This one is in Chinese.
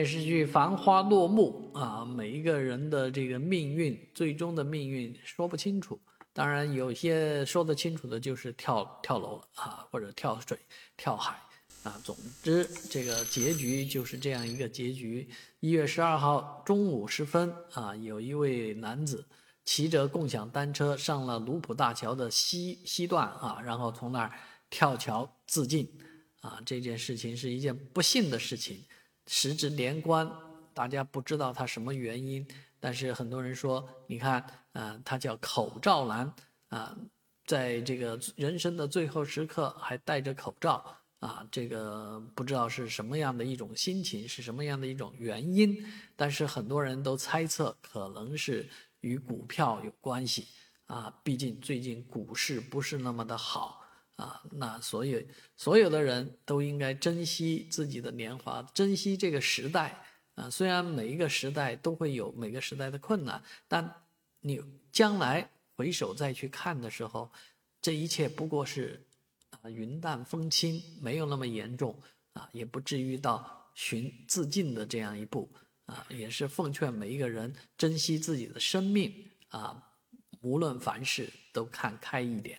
电视剧《繁花》落幕啊，每一个人的这个命运，最终的命运说不清楚。当然，有些说得清楚的，就是跳跳楼了啊，或者跳水、跳海啊。总之，这个结局就是这样一个结局。一月十二号中午时分啊，有一位男子骑着共享单车上了卢浦大桥的西西段啊，然后从那儿跳桥自尽啊。这件事情是一件不幸的事情。时值年关，大家不知道他什么原因，但是很多人说，你看，啊，他叫口罩男，啊，在这个人生的最后时刻还戴着口罩，啊，这个不知道是什么样的一种心情，是什么样的一种原因，但是很多人都猜测可能是与股票有关系，啊，毕竟最近股市不是那么的好。那所以所有的人都应该珍惜自己的年华，珍惜这个时代啊。虽然每一个时代都会有每个时代的困难，但你将来回首再去看的时候，这一切不过是啊云淡风轻，没有那么严重啊，也不至于到寻自尽的这样一步啊。也是奉劝每一个人珍惜自己的生命啊，无论凡事都看开一点。